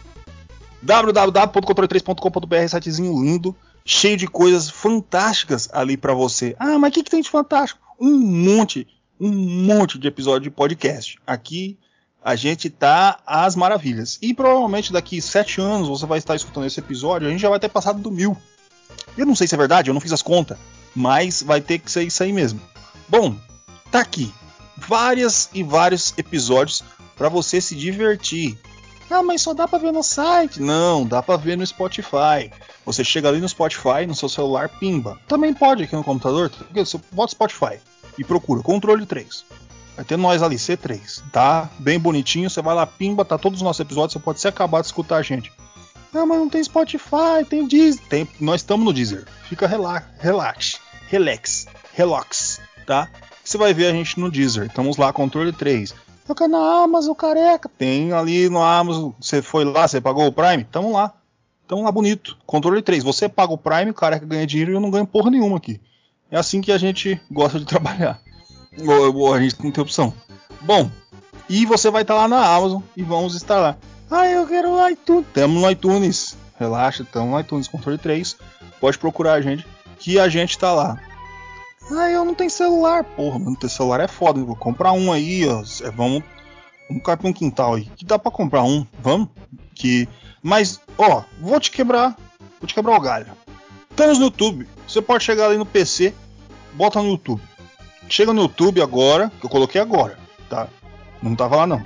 Speaker 1: www.controle3.com.br, sitezinho lindo, cheio de coisas fantásticas ali para você. Ah, mas o que, que tem de fantástico? Um monte, um monte de episódio de podcast. Aqui a gente tá às maravilhas. E provavelmente daqui sete anos você vai estar escutando esse episódio, a gente já vai ter passado do mil. Eu não sei se é verdade, eu não fiz as contas, mas vai ter que ser isso aí mesmo. Bom, tá aqui várias e vários episódios para você se divertir. Ah, mas só dá para ver no site? Não, dá para ver no Spotify. Você chega ali no Spotify, no seu celular, pimba. Também pode aqui no computador, você bota Spotify e procura controle 3. Vai ter nós ali, C3, tá? Bem bonitinho, você vai lá, pimba, tá todos os nossos episódios, você pode se acabar de escutar a gente. Não, mas não tem Spotify, tem Deezer. Tem, nós estamos no Deezer. Fica relax, relax, relax, relax, tá? Você vai ver a gente no Deezer. Estamos lá, controle 3. Toca na Amazon, careca. Tem ali no Amazon. Você foi lá, você pagou o Prime? Tamo lá. Tamo lá bonito. Controle 3. Você paga o Prime, o careca ganha dinheiro e eu não ganho porra nenhuma aqui. É assim que a gente gosta de trabalhar. [LAUGHS] Ou, ou a gente não tem opção. Bom, e você vai estar tá lá na Amazon e vamos estar lá. Ah, eu quero o iTunes. Temos no iTunes. Relaxa, estamos no iTunes Controle 3. Pode procurar a gente, que a gente está lá. Ah, eu não tenho celular. Porra, não ter celular é foda. Vou comprar um aí, ó. É, vamos, vamos cair pra um quintal aí. Que dá pra comprar um. Vamos? Que. Mas, ó, vou te quebrar. Vou te quebrar o galho. Estamos no YouTube. Você pode chegar ali no PC, bota no YouTube. Chega no YouTube agora, que eu coloquei agora, tá? Não tava lá não.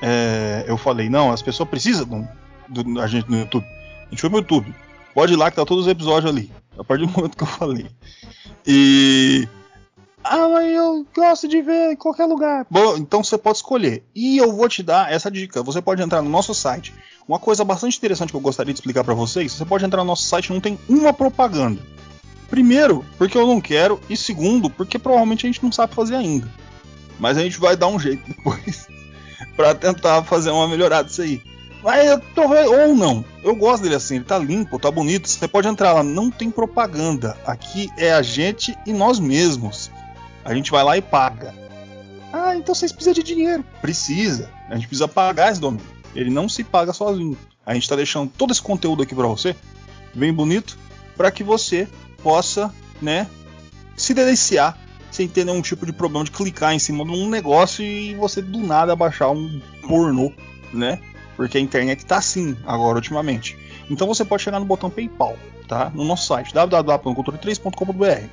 Speaker 1: É, eu falei, não, as pessoas precisam da gente no YouTube. A gente foi no YouTube. Pode ir lá que tá todos os episódios ali. A partir do momento que eu falei. E. Ah, mas eu gosto de ver em qualquer lugar. Bom, então você pode escolher. E eu vou te dar essa dica. Você pode entrar no nosso site. Uma coisa bastante interessante que eu gostaria de explicar para vocês: você pode entrar no nosso site não tem uma propaganda. Primeiro, porque eu não quero, e segundo, porque provavelmente a gente não sabe fazer ainda. Mas a gente vai dar um jeito [LAUGHS] depois para tentar fazer uma melhorada disso aí. Mas eu tô, ou não, eu gosto dele assim, ele tá limpo, tá bonito. Você pode entrar lá, não tem propaganda. Aqui é a gente e nós mesmos. A gente vai lá e paga. Ah, então vocês precisam de dinheiro. Precisa. A gente precisa pagar esse domínio. Ele não se paga sozinho. A gente está deixando todo esse conteúdo aqui para você, bem bonito, para que você possa, né, se deliciar sem ter nenhum tipo de problema de clicar em cima de um negócio e você do nada baixar um pornô, né? Porque a internet tá assim agora ultimamente. Então você pode chegar no botão PayPal, tá? No nosso site www.controle3.com.br.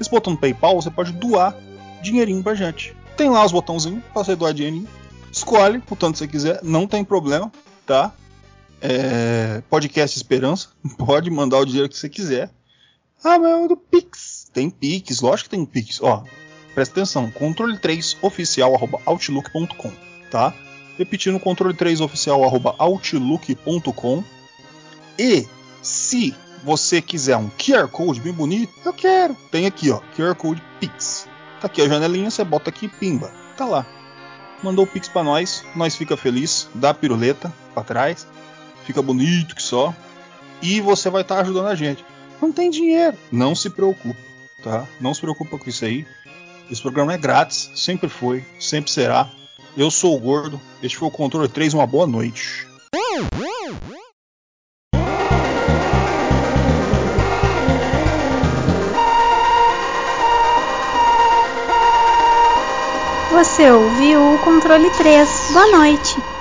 Speaker 1: Esse botão PayPal você pode doar dinheirinho pra gente. Tem lá os botãozinhos para você doar dinheirinho. Escolhe o tanto que você quiser, não tem problema, tá? É, podcast Esperança, [LAUGHS] pode mandar o dinheiro que você quiser. Ah, mas é do Pix. Tem Pix, lógico que tem Pix. Ó, presta atenção, controle 3 oficial outlook.com, tá? Repetindo, controle 3 oficial outlook.com. E se você quiser um QR Code bem bonito, eu quero. Tem aqui, ó, QR Code Pix. Tá aqui a janelinha, você bota aqui, pimba, tá lá. mandou o Pix pra nós, nós fica feliz, dá a piruleta pra trás, fica bonito que só, e você vai estar tá ajudando a gente. Não tem dinheiro, não se preocupe, tá? Não se preocupa com isso aí. Esse programa é grátis, sempre foi, sempre será. Eu sou o Gordo, este foi o Controle 3, uma boa noite.
Speaker 4: Você ouviu o Controle 3. Boa noite.